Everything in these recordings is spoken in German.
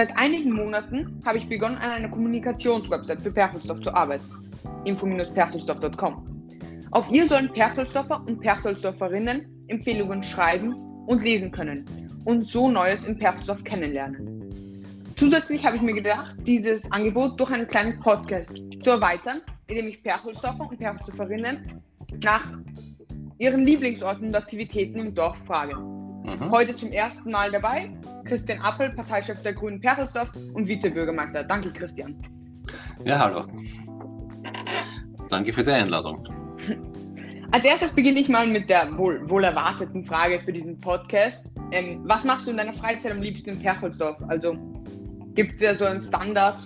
Seit einigen Monaten habe ich begonnen, an einer Kommunikationswebsite für Perchelsdorf zu arbeiten. info-perchelsdorf.com. Auf ihr sollen Perchelsdorfer und Perchelsdorferinnen Empfehlungen schreiben und lesen können und so Neues in Perchelsdorf kennenlernen. Zusätzlich habe ich mir gedacht, dieses Angebot durch einen kleinen Podcast zu erweitern, indem ich Perchelsdorfer und Perchelsdorferinnen nach ihren Lieblingsorten und Aktivitäten im Dorf frage. Mhm. Heute zum ersten Mal dabei Christian Appel, Parteichef der Grünen Perchelsdorf und Vizebürgermeister. Danke, Christian. Ja, hallo. Danke für die Einladung. Als erstes beginne ich mal mit der wohl, wohl erwarteten Frage für diesen Podcast. Ähm, was machst du in deiner Freizeit am liebsten in Perchelsdorf? Also gibt es ja so einen Standard?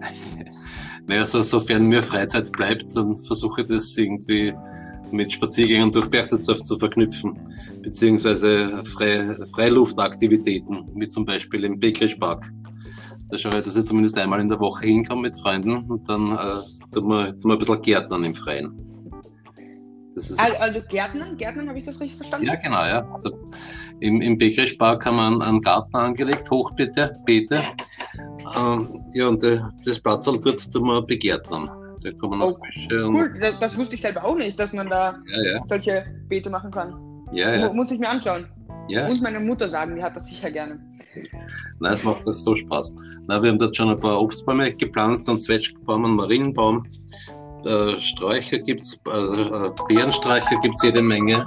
naja, so, sofern mir Freizeit bleibt, dann versuche ich das irgendwie mit Spaziergängen durch Berchtesdorf zu verknüpfen, beziehungsweise Fre Freiluftaktivitäten, wie zum Beispiel im Bekrischpark. Da schaue ich, dass ich zumindest einmal in der Woche hinkomme mit Freunden und dann äh, tun, wir, tun wir ein bisschen Gärtnern im Freien. also, also Gärtnern? Gärtnern, habe ich das richtig verstanden? Ja, genau, ja. Da, Im im Bekrischpark haben wir einen, einen Garten angelegt, Hochbeete. Beete. Ähm, ja, und äh, das Platz dort tun wir begärtnern. Da kommen noch oh, Cool, das, das, wusste ich selber auch nicht, dass man da ja, ja. solche Beete machen kann. Ja, ja. Muss ich mir anschauen. Ja. Und meine Mutter sagen, die hat das sicher gerne. Nein, es macht so Spaß. Na, wir haben dort schon ein paar Obstbäume gepflanzt, einen Zwetschgenbaum, einen Marienbaum. Äh, Sträucher gibt es, also äh, Beerensträucher gibt es jede Menge.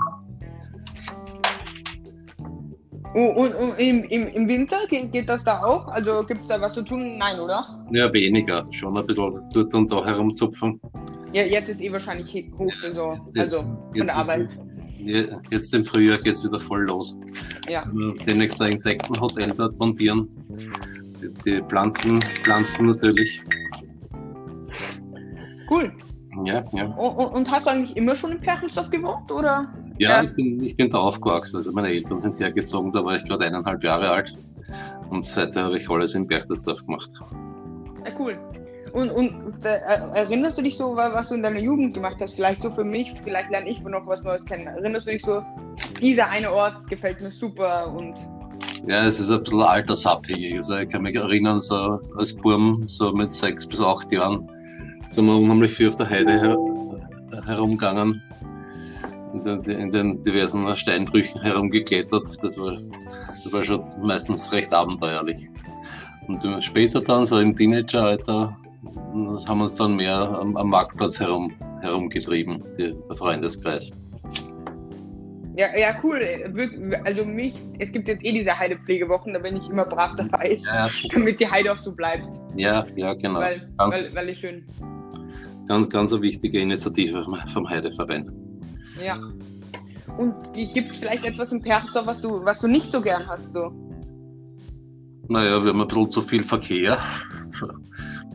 Und, und im, im, im, Winter geht, geht, das da auch? Also gibt es da was zu tun? Nein, oder? Ja, weniger. Schon ein bisschen dort und da herumzupfen. Ja, jetzt ist eh wahrscheinlich hoch, ja, so, jetzt, also von der Arbeit. Jetzt im Frühjahr geht es wieder voll los. Ja. Demnächst ein Insektenhotel dort montieren. Die, die Pflanzen, Pflanzen natürlich. Cool. Ja, ja. Und, und, hast du eigentlich immer schon in Perchelsdorf gewohnt, oder? Ja, ich bin, ich bin da aufgewachsen. Also meine Eltern sind hergezogen, da war ich gerade eineinhalb Jahre alt. Und seitdem habe ich alles in Berchtesdorf gemacht. Ja, cool. Und, und äh, erinnerst du dich so, was du in deiner Jugend gemacht hast? Vielleicht so für mich, vielleicht lerne ich noch was Neues kennen. Erinnerst du dich so, dieser eine Ort gefällt mir super und. Ja, es ist ein bisschen altersabhängig. Also ich kann mich erinnern, so als Burm, so mit sechs bis acht Jahren, sind wir unheimlich viel auf der Heide her herumgegangen in den, in den diversen Steinbrüchen herumgeklettert. Das war, das war schon meistens recht abenteuerlich. Und später dann, so im Teenageralter, haben wir uns dann mehr am, am Marktplatz herum, herumgetrieben, die, der Freundeskreis. Ja, ja, cool. Also mich, es gibt jetzt eh diese Heidepflegewochen, da bin ich immer brav dabei, ja, damit die Heide auch so bleibt. Ja, ja, genau. Weil, ganz, weil, weil ich schön. Ganz, ganz eine wichtige Initiative vom Heideverein. Ja. Und gibt es vielleicht etwas im Perzer, was du, was du nicht so gern hast? So? Naja, wir haben ein bisschen zu viel Verkehr.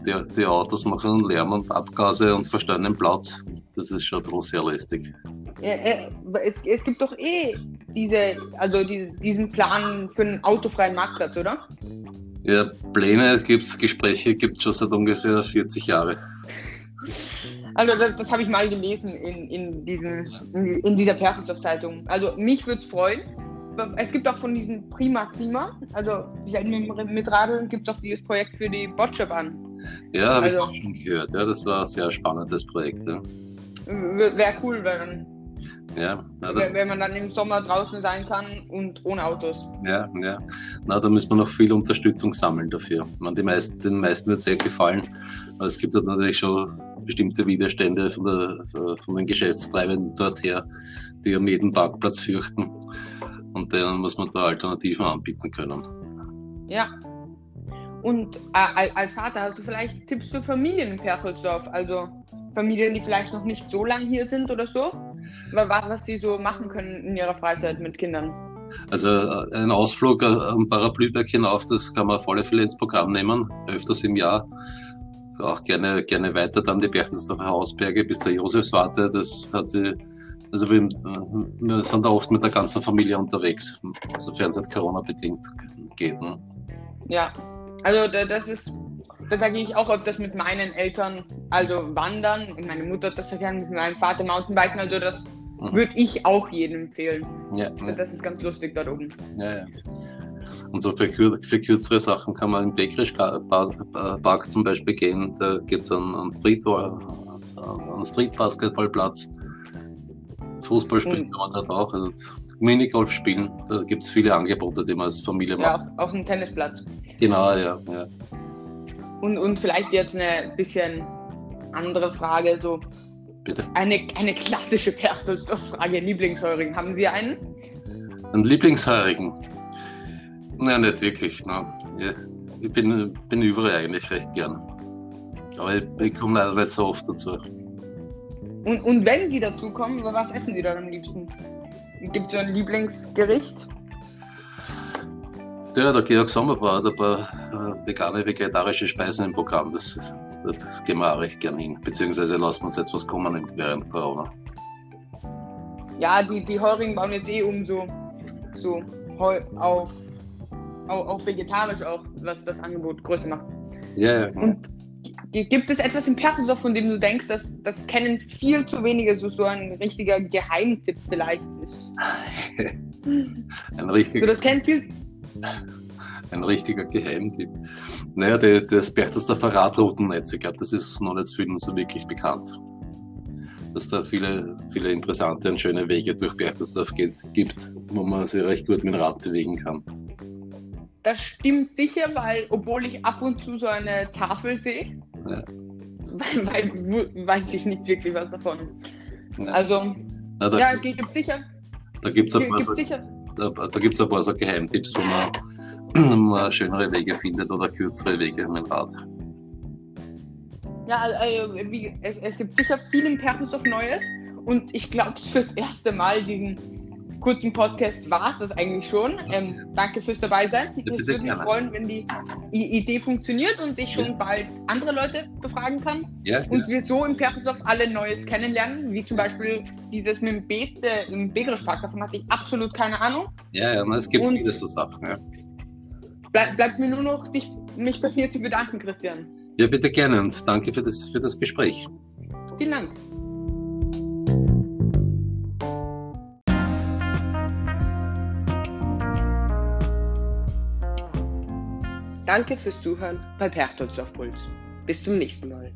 Die, die Autos machen Lärm und Abgase und verstellen den Platz. Das ist schon ein bisschen sehr lästig. Ja, es, es, gibt doch eh diese, also die, diesen Plan für einen autofreien Marktplatz, oder? Ja, Pläne gibt es, Gespräche gibt es schon seit ungefähr 40 Jahren. Also das, das habe ich mal gelesen in, in, diesen, in, in dieser Perchelsdorf-Zeitung. Also mich würde es freuen. Es gibt auch von diesem Prima Klima, also mit, mit Radeln gibt es auch dieses Projekt für die Boccia-Bahn. Ja, habe also, ich auch schon gehört. Ja, das war ein sehr spannendes Projekt. Ja. Wäre cool, wenn, ja, ja, wenn man dann im Sommer draußen sein kann und ohne Autos. Ja, ja. Na, da müssen wir noch viel Unterstützung sammeln dafür. Man, die meisten, den meisten wird es sehr gefallen. Aber es gibt natürlich schon bestimmte Widerstände von, der, von den Geschäftstreibenden dort her, die um jeden Parkplatz fürchten. Und denen muss man da Alternativen anbieten können. Ja. Und äh, als Vater hast du vielleicht Tipps für Familien in Perchelsdorf? Also Familien, die vielleicht noch nicht so lange hier sind oder so? Was, was sie so machen können in ihrer Freizeit mit Kindern? Also äh, ein Ausflug äh, am Paraplyberg hinauf, das kann man auf alle Fälle ins Programm nehmen, öfters im Jahr auch gerne, gerne weiter dann die Berchtesgadener Hausberge bis zur Josefswarte. Das hat sie, also wir, wir, sind da oft mit der ganzen Familie unterwegs, sofern es halt Corona-bedingt geht. Ne? Ja, also das ist, da gehe ich auch öfters mit meinen Eltern, also wandern. Meine Mutter hat das ja gerne mit meinem Vater Mountainbiken, also das mhm. würde ich auch jedem empfehlen. Ja, ja. Das ist ganz lustig dort oben. Ja, ja. Und so für, für kürzere Sachen kann man im Dekrisch-Park zum Beispiel gehen. Da gibt es einen, einen, Street, einen Street-Basketballplatz. Fußball spielen kann man dort auch. Also Minigolf spielen. Da gibt es viele Angebote, die man als Familie macht. Ja, auf, auf dem Tennisplatz. Genau, ja. ja. Und, und vielleicht jetzt eine bisschen andere Frage, so Bitte? Eine, eine klassische Perchtoldsdorf-Frage. Lieblingsheurigen. Haben Sie einen? Einen Lieblingsheurigen? Nein, nicht wirklich. No. Ich bin, bin überall eigentlich recht gern. Aber ich, ich komme leider nicht so oft dazu. Und, und wenn Sie dazu kommen, was essen Sie dann am liebsten? Gibt es so ein Lieblingsgericht? Ja, der Georg Sommerbauer hat ein paar äh, vegane, vegetarische Speisen im Programm. Das, das gehen wir auch recht gern hin. Beziehungsweise lassen wir uns jetzt was kommen während Corona. Ja, die, die Heurigen bauen jetzt eh um so, so auf, auf, auf vegetarisch auch, was das Angebot größer macht. Ja, ja. Und gibt es etwas im Perkensdorf, von dem du denkst, dass das kennen viel zu wenige, so, so ein richtiger Geheimtipp vielleicht ist? ein richtiger. So, das kennen viel ein richtiger Geheimtipp. Naja, die, das Berchtesgadener Radroutennetz, ich glaube, das ist noch nicht vielen so wirklich bekannt. Dass da viele, viele interessante und schöne Wege durch Berchtesdorf gibt, wo man sich recht gut mit dem Rad bewegen kann. Das stimmt sicher, weil, obwohl ich ab und zu so eine Tafel sehe, ja. weil, weil, weiß ich nicht wirklich was davon. Ja. Also, Na, da, ja, gibt sicher. Da gibt es ein paar sicher da, da ein paar so Geheimtipps, wo man, man schönere Wege findet oder kürzere Wege mit dem Rad. Ja, also, wie, es, es, gibt sicher viel im Perkusdorf Neues und ich glaube fürs erste Mal diesen kurzen Podcast war es das eigentlich schon. Ähm, danke fürs Dabeisein. Es würde mich freuen, wenn die Idee funktioniert und ich schon ja. bald andere Leute befragen kann. Ja, und wir so im Perkensdorf alle Neues kennenlernen, wie zum Beispiel dieses mit dem Beet äh, im Begerischpark. Davon hatte ich absolut keine Ahnung. Ja, ja, es gibt viele so Sachen. Ja. Bleib, bleibt mir nur noch, dich, mich bei mir zu bedanken, Christian. Ja, bitte gerne und danke für das, für das Gespräch. Vielen Dank. Danke fürs Zuhören bei Perchtolz auf Puls. Bis zum nächsten Mal.